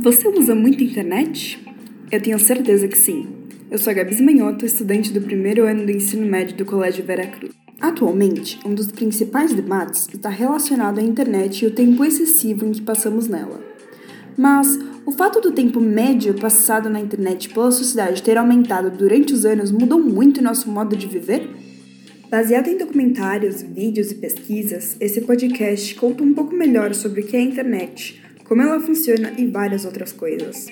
Você usa muito a internet? Eu tenho certeza que sim. Eu sou a Gabi Manhoto, estudante do primeiro ano do ensino médio do Colégio Veracruz. Atualmente, um dos principais debates está relacionado à internet e o tempo excessivo em que passamos nela. Mas o fato do tempo médio passado na internet pela sociedade ter aumentado durante os anos mudou muito nosso modo de viver? Baseado em documentários, vídeos e pesquisas, esse podcast conta um pouco melhor sobre o que é a internet, como ela funciona e várias outras coisas.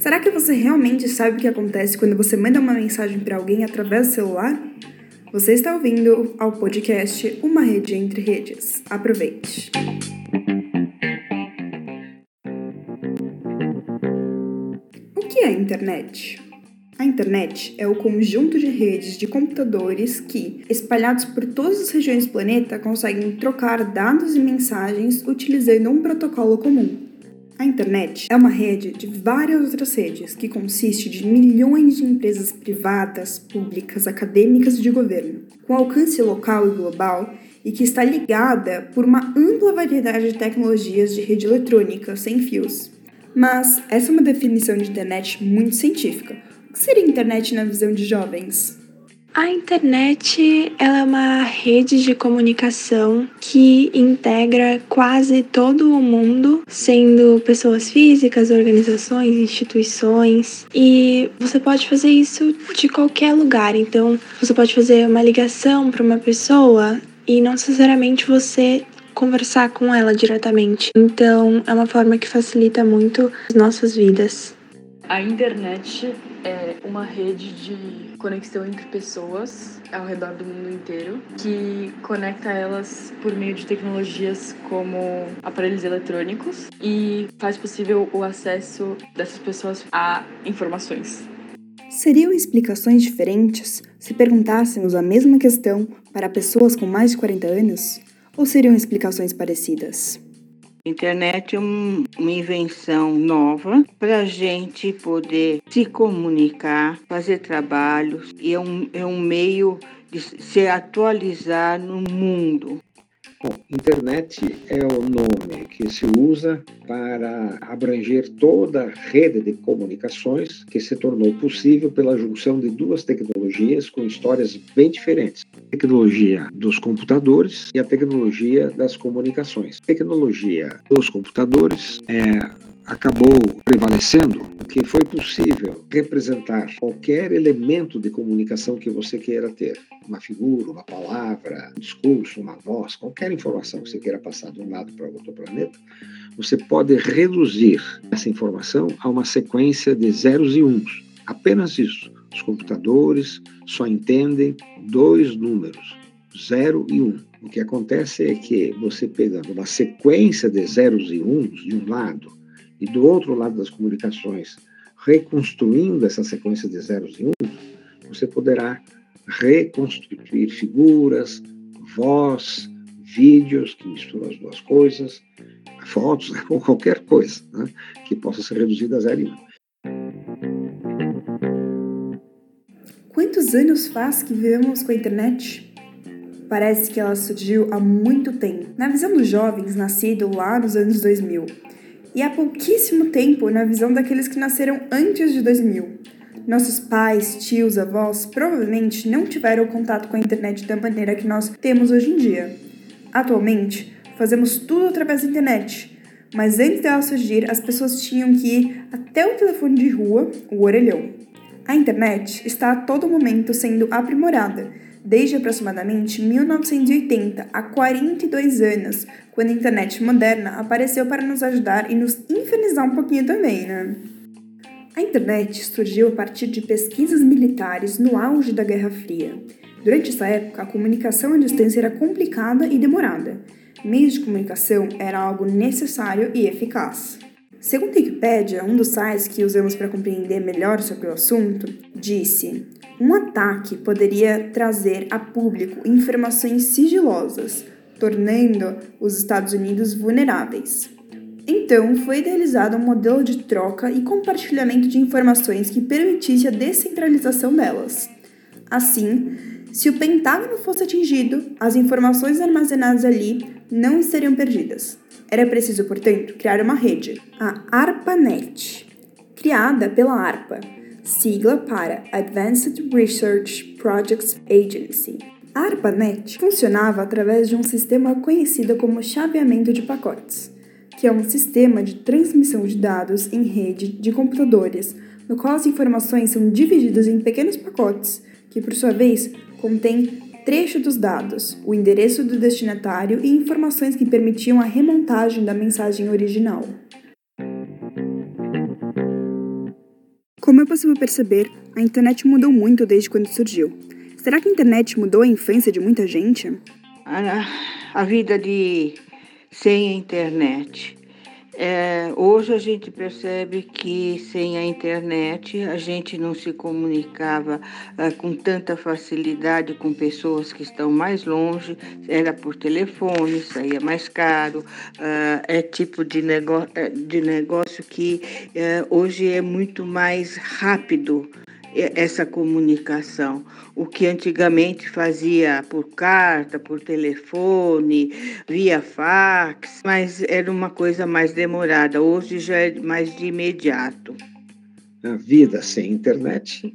Será que você realmente sabe o que acontece quando você manda uma mensagem para alguém através do celular? Você está ouvindo ao podcast Uma Rede Entre Redes. Aproveite! O que é a internet? A internet é o conjunto de redes de computadores que, espalhados por todas as regiões do planeta, conseguem trocar dados e mensagens utilizando um protocolo comum. A internet é uma rede de várias outras redes que consiste de milhões de empresas privadas, públicas, acadêmicas e de governo, com alcance local e global e que está ligada por uma ampla variedade de tecnologias de rede eletrônica sem fios. Mas essa é uma definição de internet muito científica. O que seria internet na visão de jovens? A internet ela é uma rede de comunicação que integra quase todo o mundo, sendo pessoas físicas, organizações, instituições, e você pode fazer isso de qualquer lugar. Então, você pode fazer uma ligação para uma pessoa e não necessariamente você conversar com ela diretamente. Então, é uma forma que facilita muito as nossas vidas. A internet é uma rede de conexão entre pessoas ao redor do mundo inteiro que conecta elas por meio de tecnologias como aparelhos eletrônicos e faz possível o acesso dessas pessoas a informações. Seriam explicações diferentes se perguntássemos a mesma questão para pessoas com mais de 40 anos? Ou seriam explicações parecidas? Internet é um, uma invenção nova para a gente poder se comunicar, fazer trabalhos e é um, é um meio de se atualizar no mundo. Bom, internet é o nome que se usa para abranger toda a rede de comunicações que se tornou possível pela junção de duas tecnologias com histórias bem diferentes. Tecnologia dos computadores e a tecnologia das comunicações. A tecnologia dos computadores é acabou prevalecendo, porque foi possível representar qualquer elemento de comunicação que você queira ter. Uma figura, uma palavra, um discurso, uma voz, qualquer informação que você queira passar de um lado para outro planeta, você pode reduzir essa informação a uma sequência de zeros e uns. Apenas isso. Os computadores só entendem dois números, zero e um. O que acontece é que você pegando uma sequência de zeros e uns de um lado e do outro lado das comunicações, reconstruindo essa sequência de zeros e uns, você poderá reconstruir figuras, voz, vídeos que misturam as duas coisas, fotos, ou qualquer coisa né, que possa ser reduzida a zero e um. Quantos anos faz que vivemos com a internet? Parece que ela surgiu há muito tempo, na visão dos jovens nascidos lá nos anos 2000 e há pouquíssimo tempo na visão daqueles que nasceram antes de 2000. Nossos pais, tios, avós provavelmente não tiveram contato com a internet da maneira que nós temos hoje em dia. Atualmente, fazemos tudo através da internet, mas antes dela surgir, as pessoas tinham que ir até o telefone de rua, o orelhão. A internet está a todo momento sendo aprimorada desde aproximadamente 1980, há 42 anos, quando a internet moderna apareceu para nos ajudar e nos infernizar um pouquinho também, né? A internet surgiu a partir de pesquisas militares no auge da Guerra Fria. Durante essa época, a comunicação à distância era complicada e demorada. Meios de comunicação era algo necessário e eficaz. Segundo a Wikipedia, um dos sites que usamos para compreender melhor sobre o assunto, disse: um ataque poderia trazer a público informações sigilosas, tornando os Estados Unidos vulneráveis. Então, foi idealizado um modelo de troca e compartilhamento de informações que permitisse a descentralização delas. Assim, se o Pentágono fosse atingido, as informações armazenadas ali não estariam perdidas. Era preciso, portanto, criar uma rede, a ARPANET, criada pela ARPA, sigla para Advanced Research Projects Agency. A ARPANET funcionava através de um sistema conhecido como chaveamento de pacotes, que é um sistema de transmissão de dados em rede de computadores, no qual as informações são divididas em pequenos pacotes, que por sua vez contêm trecho dos dados, o endereço do destinatário e informações que permitiam a remontagem da mensagem original. Como é possível perceber, a internet mudou muito desde quando surgiu. Será que a internet mudou a infância de muita gente? A, a vida de sem internet é, hoje a gente percebe que sem a internet a gente não se comunicava é, com tanta facilidade com pessoas que estão mais longe, era por telefone, saía mais caro, é, é tipo de, negócio, é, de negócio que é, hoje é muito mais rápido essa comunicação. O que antigamente fazia por carta, por telefone, via fax, mas era uma coisa mais demorada. Hoje já é mais de imediato. A vida sem internet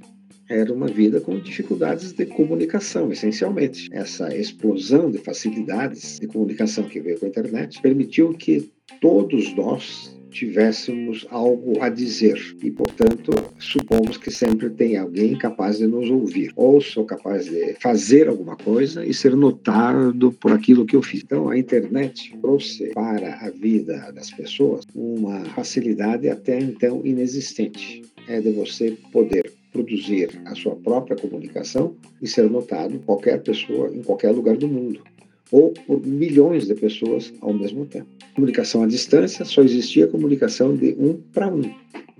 era uma vida com dificuldades de comunicação, essencialmente. Essa explosão de facilidades de comunicação que veio com a internet permitiu que todos nós tivéssemos algo a dizer e, portanto, supomos que sempre tem alguém capaz de nos ouvir ou sou capaz de fazer alguma coisa e ser notado por aquilo que eu fiz. Então, a internet trouxe para a vida das pessoas uma facilidade até então inexistente. É de você poder produzir a sua própria comunicação e ser notado qualquer pessoa em qualquer lugar do mundo ou por milhões de pessoas ao mesmo tempo. Comunicação à distância só existia comunicação de um para um.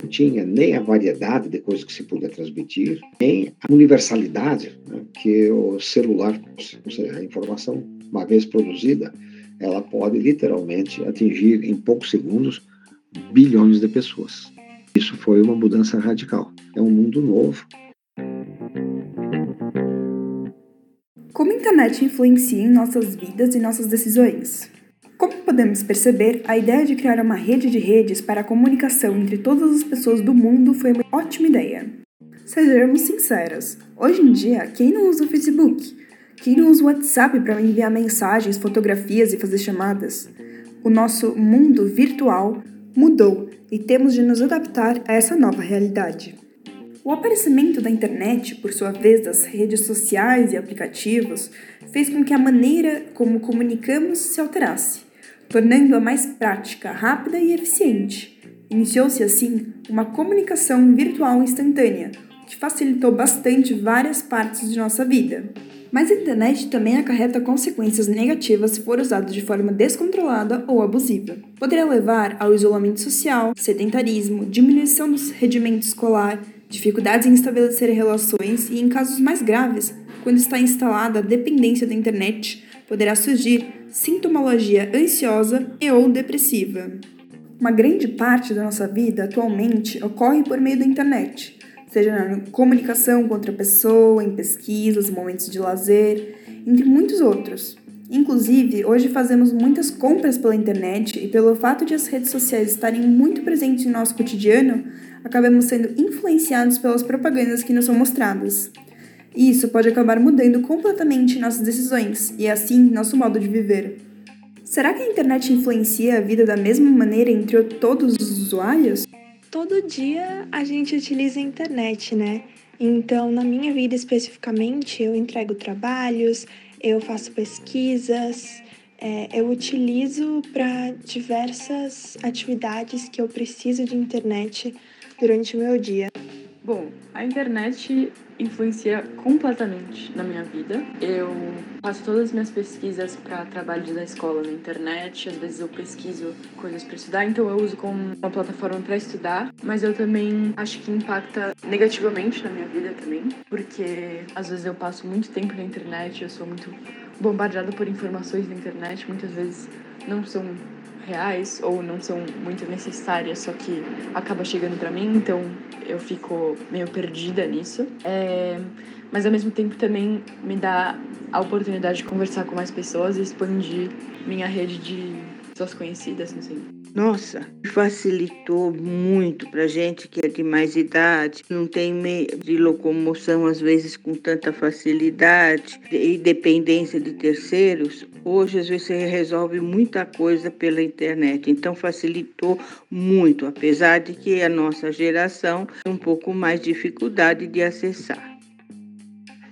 Não tinha nem a variedade de coisas que se podia transmitir, nem a universalidade né, que o celular, ou seja, a informação, uma vez produzida, ela pode literalmente atingir em poucos segundos bilhões de pessoas. Isso foi uma mudança radical. É um mundo novo Como a internet influencia em nossas vidas e nossas decisões? Como podemos perceber, a ideia de criar uma rede de redes para a comunicação entre todas as pessoas do mundo foi uma ótima ideia. Sejamos sinceros, hoje em dia, quem não usa o Facebook? Quem não usa o WhatsApp para enviar mensagens, fotografias e fazer chamadas? O nosso mundo virtual mudou e temos de nos adaptar a essa nova realidade. O aparecimento da internet, por sua vez das redes sociais e aplicativos, fez com que a maneira como comunicamos se alterasse, tornando-a mais prática, rápida e eficiente. Iniciou-se assim uma comunicação virtual instantânea, que facilitou bastante várias partes de nossa vida. Mas a internet também acarreta consequências negativas se for usada de forma descontrolada ou abusiva. Poderia levar ao isolamento social, sedentarismo, diminuição do rendimento escolar, dificuldades em estabelecer relações e, em casos mais graves, quando está instalada a dependência da internet, poderá surgir sintomologia ansiosa e ou depressiva. Uma grande parte da nossa vida atualmente ocorre por meio da internet, seja na comunicação com outra pessoa, em pesquisas, momentos de lazer, entre muitos outros. Inclusive, hoje fazemos muitas compras pela internet e pelo fato de as redes sociais estarem muito presentes em nosso cotidiano, acabamos sendo influenciados pelas propagandas que nos são mostradas. E isso pode acabar mudando completamente nossas decisões e assim nosso modo de viver. Será que a internet influencia a vida da mesma maneira entre todos os usuários? Todo dia a gente utiliza a internet, né? Então, na minha vida especificamente, eu entrego trabalhos, eu faço pesquisas, é, eu utilizo para diversas atividades que eu preciso de internet durante o meu dia. Bom, a internet influencia completamente na minha vida. Eu faço todas as minhas pesquisas para trabalhos da escola na internet, às vezes eu pesquiso coisas para estudar, então eu uso como uma plataforma para estudar, mas eu também acho que impacta negativamente na minha vida também, porque às vezes eu passo muito tempo na internet, eu sou muito bombardeada por informações na internet, muitas vezes não são reais ou não são muito necessárias, só que acaba chegando para mim, então eu fico meio perdida nisso. É, mas ao mesmo tempo também me dá a oportunidade de conversar com mais pessoas e expandir minha rede de pessoas conhecidas, assim. Nossa, facilitou muito para gente que é de mais idade, não tem meio de locomoção às vezes com tanta facilidade e dependência de terceiros. Hoje às vezes você resolve muita coisa pela internet, então facilitou muito, apesar de que a nossa geração tem um pouco mais dificuldade de acessar.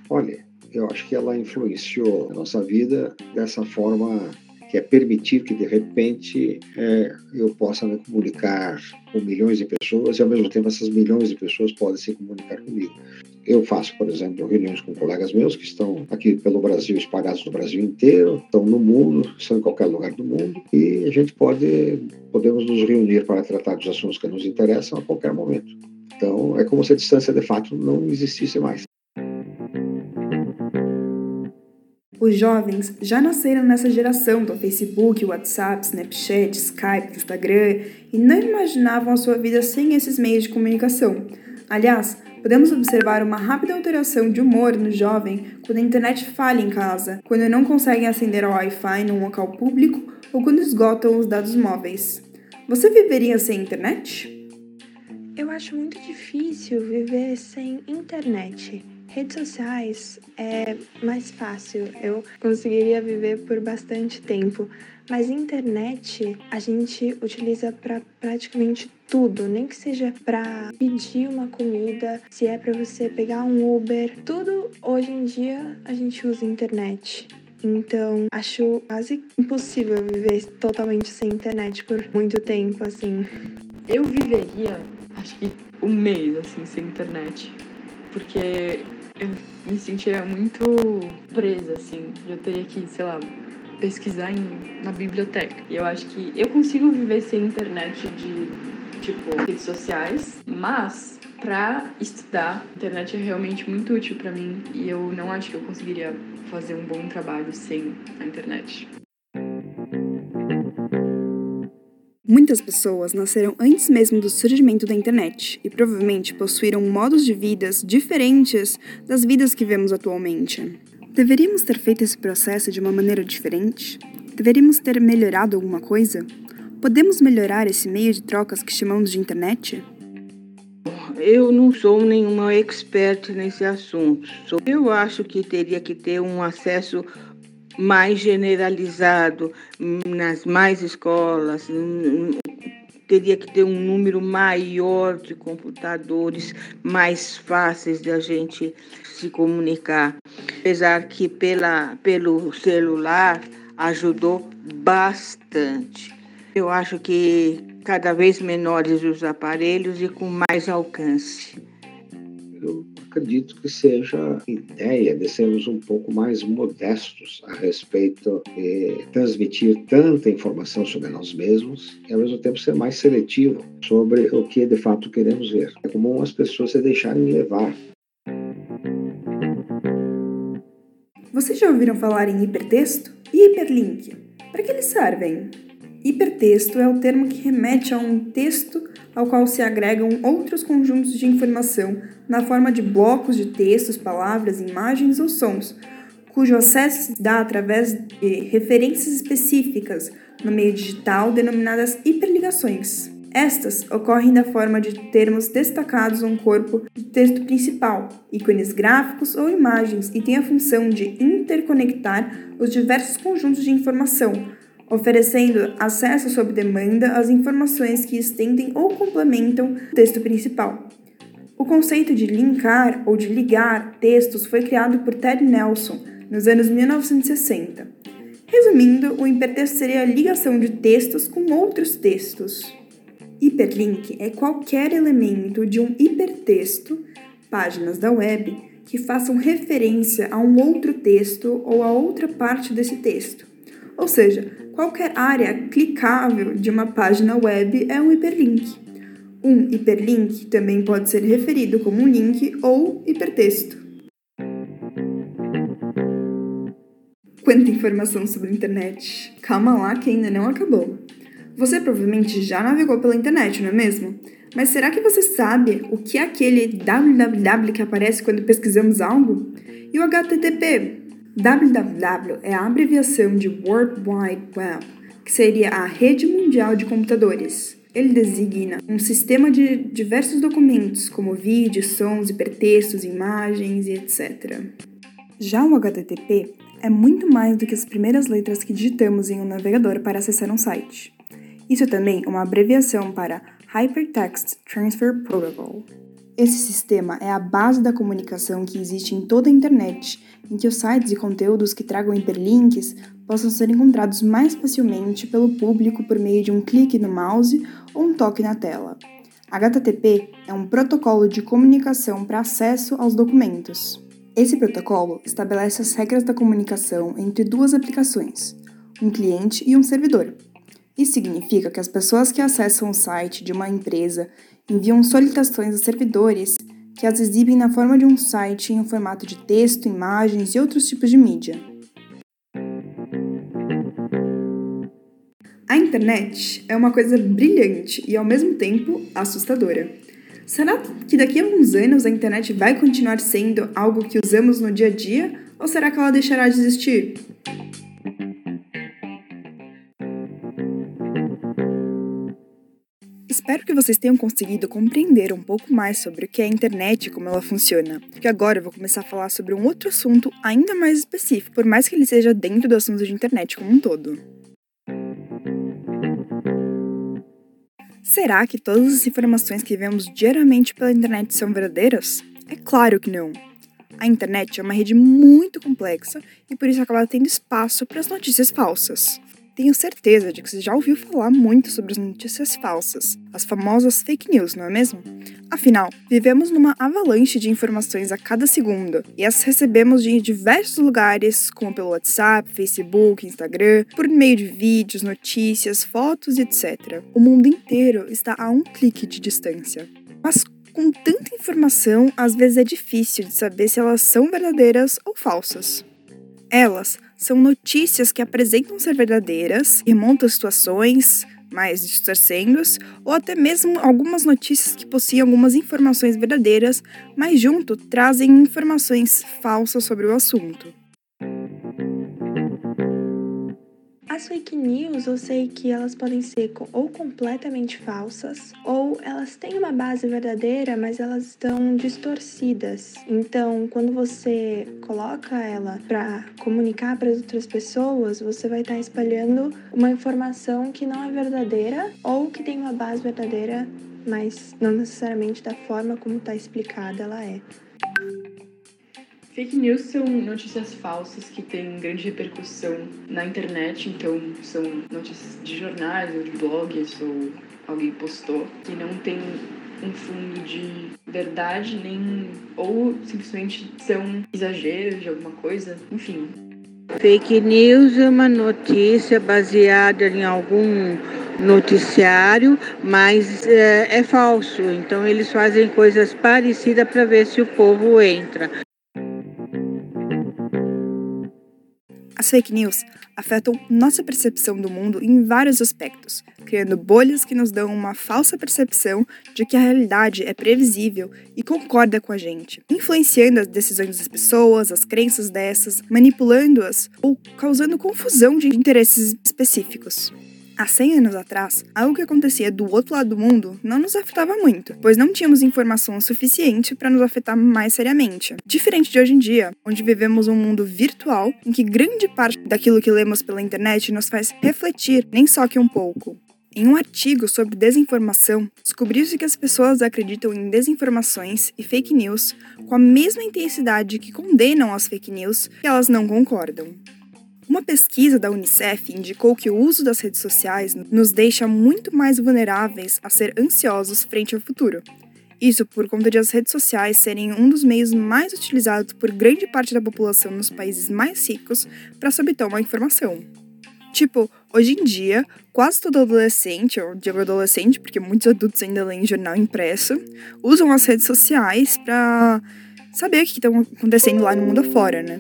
Olha, eu acho que ela influenciou a nossa vida dessa forma que é permitir que de repente é, eu possa me comunicar com milhões de pessoas e ao mesmo tempo essas milhões de pessoas podem se comunicar comigo. Eu faço, por exemplo, reuniões com colegas meus que estão aqui pelo Brasil, espalhados no Brasil inteiro, estão no mundo, estão em qualquer lugar do mundo e a gente pode podemos nos reunir para tratar dos assuntos que nos interessam a qualquer momento. Então, é como se a distância de fato não existisse mais. Os jovens já nasceram nessa geração do Facebook, WhatsApp, Snapchat, Skype, Instagram e não imaginavam a sua vida sem esses meios de comunicação. Aliás, podemos observar uma rápida alteração de humor no jovem quando a internet falha em casa, quando não conseguem acender o Wi-Fi num local público ou quando esgotam os dados móveis. Você viveria sem internet? Eu acho muito difícil viver sem internet. Redes sociais é mais fácil, eu conseguiria viver por bastante tempo, mas internet a gente utiliza para praticamente tudo, nem que seja para pedir uma comida, se é para você pegar um Uber, tudo hoje em dia a gente usa internet. Então, acho quase impossível viver totalmente sem internet por muito tempo, assim. Eu viveria, acho que um mês, assim, sem internet. Porque eu me sentiria muito presa, assim. Eu teria que, sei lá, pesquisar em, na biblioteca. E eu acho que eu consigo viver sem internet de, tipo, redes sociais, mas para estudar, a internet é realmente muito útil para mim e eu não acho que eu conseguiria fazer um bom trabalho sem a internet. Muitas pessoas nasceram antes mesmo do surgimento da internet e provavelmente possuíram modos de vidas diferentes das vidas que vemos atualmente. Deveríamos ter feito esse processo de uma maneira diferente? Deveríamos ter melhorado alguma coisa? Podemos melhorar esse meio de trocas que chamamos de internet? Eu não sou nenhuma expert nesse assunto. Eu acho que teria que ter um acesso mais generalizado nas mais escolas, teria que ter um número maior de computadores mais fáceis de a gente se comunicar. Apesar que pela, pelo celular ajudou bastante. Eu acho que cada vez menores os aparelhos e com mais alcance. Eu acredito que seja ideia de sermos um pouco mais modestos a respeito de transmitir tanta informação sobre nós mesmos e, ao mesmo tempo, ser mais seletivo sobre o que de fato queremos ver. É comum as pessoas se deixarem levar. Vocês já ouviram falar em hipertexto e hiperlink? Para que eles servem? Hipertexto é o termo que remete a um texto ao qual se agregam outros conjuntos de informação na forma de blocos de textos, palavras, imagens ou sons, cujo acesso se dá através de referências específicas no meio digital denominadas hiperligações. Estas ocorrem da forma de termos destacados um corpo de texto principal, ícones gráficos ou imagens e têm a função de interconectar os diversos conjuntos de informação, oferecendo acesso sob demanda às informações que estendem ou complementam o texto principal. O conceito de linkar ou de ligar textos foi criado por Ted Nelson nos anos 1960. Resumindo, o hipertexto seria a ligação de textos com outros textos. Hiperlink é qualquer elemento de um hipertexto, páginas da web, que façam referência a um outro texto ou a outra parte desse texto. Ou seja, qualquer área clicável de uma página web é um hiperlink. Um hiperlink também pode ser referido como um link ou hipertexto. Quanta informação sobre a internet! Calma lá que ainda não acabou. Você provavelmente já navegou pela internet, não é mesmo? Mas será que você sabe o que é aquele www que aparece quando pesquisamos algo? E o HTTP? Www é a abreviação de World Wide Web, que seria a rede mundial de computadores. Ele designa um sistema de diversos documentos, como vídeos, sons, hipertextos, imagens e etc. Já o HTTP é muito mais do que as primeiras letras que digitamos em um navegador para acessar um site. Isso também é uma abreviação para Hypertext Transfer Protocol. Esse sistema é a base da comunicação que existe em toda a internet, em que os sites e conteúdos que tragam hiperlinks possam ser encontrados mais facilmente pelo público por meio de um clique no mouse ou um toque na tela. HTTP é um protocolo de comunicação para acesso aos documentos. Esse protocolo estabelece as regras da comunicação entre duas aplicações, um cliente e um servidor. Isso significa que as pessoas que acessam o site de uma empresa enviam solicitações a servidores que as exibem na forma de um site em um formato de texto, imagens e outros tipos de mídia. A internet é uma coisa brilhante e ao mesmo tempo assustadora. Será que daqui a alguns anos a internet vai continuar sendo algo que usamos no dia a dia ou será que ela deixará de existir? Espero que vocês tenham conseguido compreender um pouco mais sobre o que é a internet e como ela funciona. Porque agora eu vou começar a falar sobre um outro assunto ainda mais específico, por mais que ele seja dentro do assunto de internet como um todo. Será que todas as informações que vemos diariamente pela internet são verdadeiras? É claro que não. A internet é uma rede muito complexa e por isso acaba tendo espaço para as notícias falsas. Tenho certeza de que você já ouviu falar muito sobre as notícias falsas, as famosas fake news, não é mesmo? Afinal, vivemos numa avalanche de informações a cada segundo e as recebemos de diversos lugares, como pelo WhatsApp, Facebook, Instagram, por meio de vídeos, notícias, fotos etc. O mundo inteiro está a um clique de distância. Mas com tanta informação, às vezes é difícil de saber se elas são verdadeiras ou falsas. Elas são notícias que apresentam ser verdadeiras, remontam situações mais distorcendo ou até mesmo algumas notícias que possuem algumas informações verdadeiras, mas junto trazem informações falsas sobre o assunto. As fake news, eu sei que elas podem ser ou completamente falsas, ou elas têm uma base verdadeira, mas elas estão distorcidas. Então, quando você coloca ela para comunicar para outras pessoas, você vai estar tá espalhando uma informação que não é verdadeira ou que tem uma base verdadeira, mas não necessariamente da forma como está explicada ela é. Fake news são notícias falsas que têm grande repercussão na internet, então são notícias de jornais ou de blogs ou alguém postou que não tem um fundo de verdade nem ou simplesmente são exageros de alguma coisa, enfim. Fake news é uma notícia baseada em algum noticiário, mas é, é falso. Então eles fazem coisas parecidas para ver se o povo entra. As fake news afetam nossa percepção do mundo em vários aspectos, criando bolhas que nos dão uma falsa percepção de que a realidade é previsível e concorda com a gente, influenciando as decisões das pessoas, as crenças dessas, manipulando-as ou causando confusão de interesses específicos. Há 100 anos atrás, algo que acontecia do outro lado do mundo não nos afetava muito, pois não tínhamos informação suficiente para nos afetar mais seriamente. Diferente de hoje em dia, onde vivemos um mundo virtual em que grande parte daquilo que lemos pela internet nos faz refletir, nem só que um pouco. Em um artigo sobre desinformação, descobriu-se que as pessoas acreditam em desinformações e fake news com a mesma intensidade que condenam as fake news e elas não concordam. Uma pesquisa da Unicef indicou que o uso das redes sociais nos deixa muito mais vulneráveis a ser ansiosos frente ao futuro. Isso por conta de as redes sociais serem um dos meios mais utilizados por grande parte da população nos países mais ricos para se obter uma informação. Tipo, hoje em dia, quase todo adolescente, ou digo adolescente, porque muitos adultos ainda leem jornal impresso, usam as redes sociais para saber o que está acontecendo lá no mundo afora, né?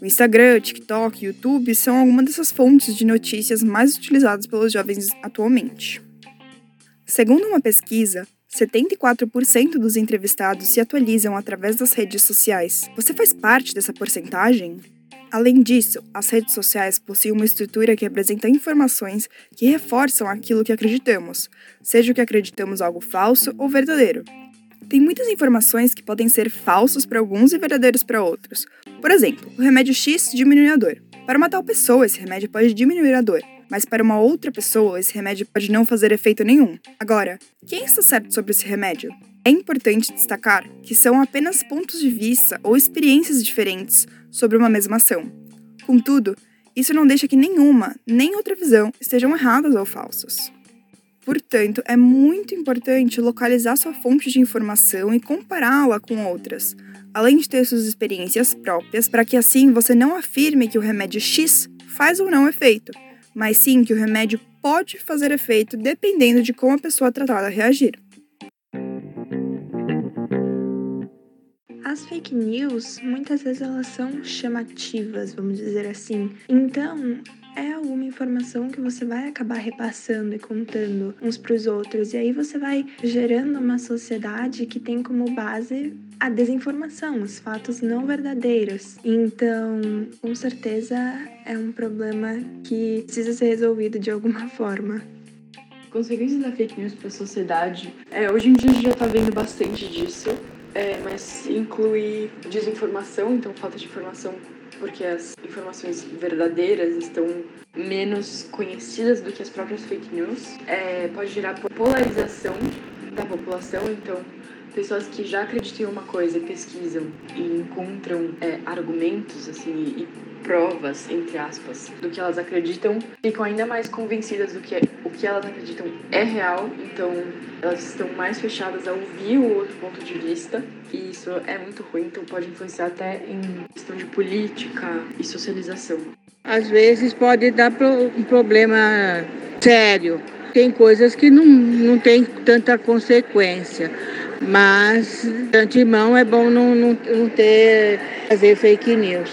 O Instagram, TikTok YouTube são algumas dessas fontes de notícias mais utilizadas pelos jovens atualmente. Segundo uma pesquisa, 74% dos entrevistados se atualizam através das redes sociais. Você faz parte dessa porcentagem? Além disso, as redes sociais possuem uma estrutura que apresenta informações que reforçam aquilo que acreditamos, seja o que acreditamos algo falso ou verdadeiro. Tem muitas informações que podem ser falsos para alguns e verdadeiros para outros. Por exemplo, o remédio X diminui a dor. Para uma tal pessoa, esse remédio pode diminuir a dor, mas para uma outra pessoa, esse remédio pode não fazer efeito nenhum. Agora, quem está certo sobre esse remédio? É importante destacar que são apenas pontos de vista ou experiências diferentes sobre uma mesma ação. Contudo, isso não deixa que nenhuma nem outra visão estejam erradas ou falsas. Portanto, é muito importante localizar sua fonte de informação e compará-la com outras, além de ter suas experiências próprias, para que assim você não afirme que o remédio X faz ou não efeito, mas sim que o remédio pode fazer efeito dependendo de como a pessoa tratada reagir. As fake news, muitas vezes elas são chamativas, vamos dizer assim. Então, é alguma informação que você vai acabar repassando e contando uns para os outros, e aí você vai gerando uma sociedade que tem como base a desinformação, os fatos não verdadeiros. Então, com certeza é um problema que precisa ser resolvido de alguma forma. Consequências da fake news para a sociedade. É, hoje em dia a gente já está vendo bastante disso, é, mas inclui desinformação, então falta de informação porque as informações verdadeiras estão menos conhecidas do que as próprias fake news. É, pode gerar polarização da população, então pessoas que já acreditam em uma coisa e pesquisam e encontram é, argumentos assim e provas entre aspas do que elas acreditam ficam ainda mais convencidas do que o que elas acreditam é real então elas estão mais fechadas a ouvir o outro ponto de vista e isso é muito ruim então pode influenciar até em questão de política e socialização. Às vezes pode dar um problema sério tem coisas que não, não tem tanta consequência mas, de antemão, é bom não, não, não ter, fazer fake news.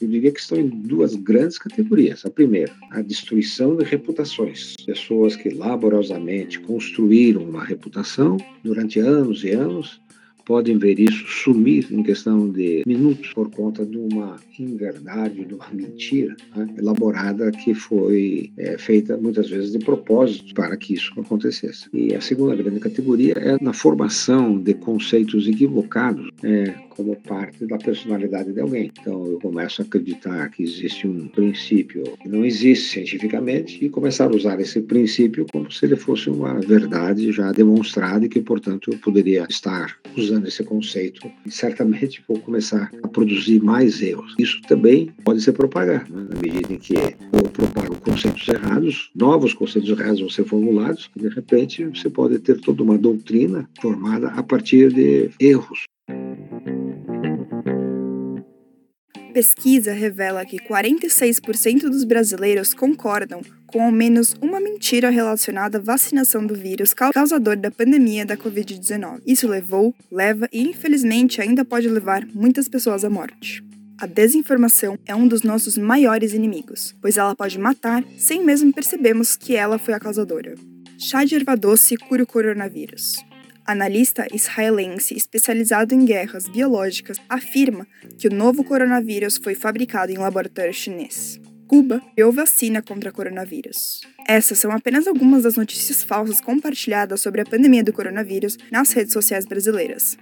Eu diria que estão em duas grandes categorias. A primeira, a destruição de reputações. Pessoas que laborosamente construíram uma reputação durante anos e anos podem ver isso sumir em questão de minutos por conta de uma inverdade, de uma mentira né, elaborada que foi é, feita muitas vezes de propósito para que isso acontecesse. E a segunda grande categoria é na formação de conceitos equivocados é, como parte da personalidade de alguém. Então eu começo a acreditar que existe um princípio que não existe cientificamente e começar a usar esse princípio como se ele fosse uma verdade já demonstrada e que, portanto, eu poderia estar usando esse conceito e certamente vou começar a produzir mais erros. Isso também pode ser propagado, né? na medida em que eu propago conceitos errados, novos conceitos errados vão ser formulados, e de repente você pode ter toda uma doutrina formada a partir de erros. Pesquisa revela que 46% dos brasileiros concordam com ao menos uma mentira relacionada à vacinação do vírus causador da pandemia da Covid-19. Isso levou, leva e infelizmente ainda pode levar muitas pessoas à morte. A desinformação é um dos nossos maiores inimigos, pois ela pode matar sem mesmo percebermos que ela foi a causadora. Chá de erva doce cura o coronavírus. Analista israelense especializado em guerras biológicas afirma que o novo coronavírus foi fabricado em laboratório chinês. Cuba criou vacina contra coronavírus. Essas são apenas algumas das notícias falsas compartilhadas sobre a pandemia do coronavírus nas redes sociais brasileiras.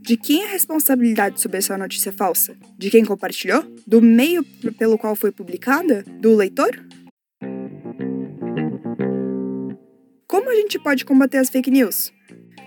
De quem é a responsabilidade sobre essa notícia falsa? De quem compartilhou? Do meio pelo qual foi publicada? Do leitor? Como a gente pode combater as fake news?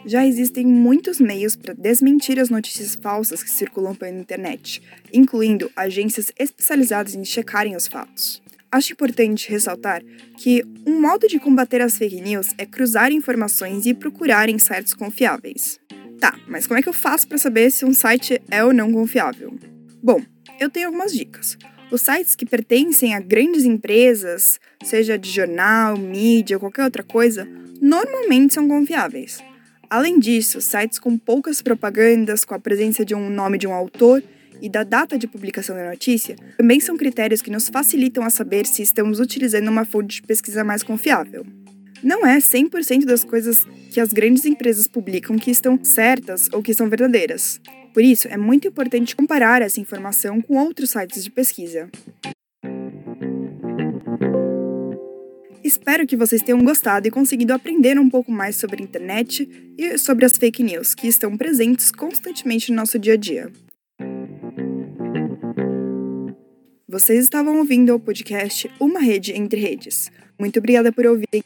Já existem muitos meios para desmentir as notícias falsas que circulam pela internet, incluindo agências especializadas em checarem os fatos. Acho importante ressaltar que um modo de combater as fake news é cruzar informações e procurar em sites confiáveis. Tá, mas como é que eu faço para saber se um site é ou não confiável? Bom, eu tenho algumas dicas. Os sites que pertencem a grandes empresas, seja de jornal, mídia qualquer outra coisa, normalmente são confiáveis. Além disso, sites com poucas propagandas, com a presença de um nome de um autor e da data de publicação da notícia também são critérios que nos facilitam a saber se estamos utilizando uma fonte de pesquisa mais confiável. Não é 100% das coisas que as grandes empresas publicam que estão certas ou que são verdadeiras. Por isso, é muito importante comparar essa informação com outros sites de pesquisa. Espero que vocês tenham gostado e conseguido aprender um pouco mais sobre a internet e sobre as fake news que estão presentes constantemente no nosso dia a dia. Vocês estavam ouvindo o podcast Uma Rede Entre Redes. Muito obrigada por ouvirem.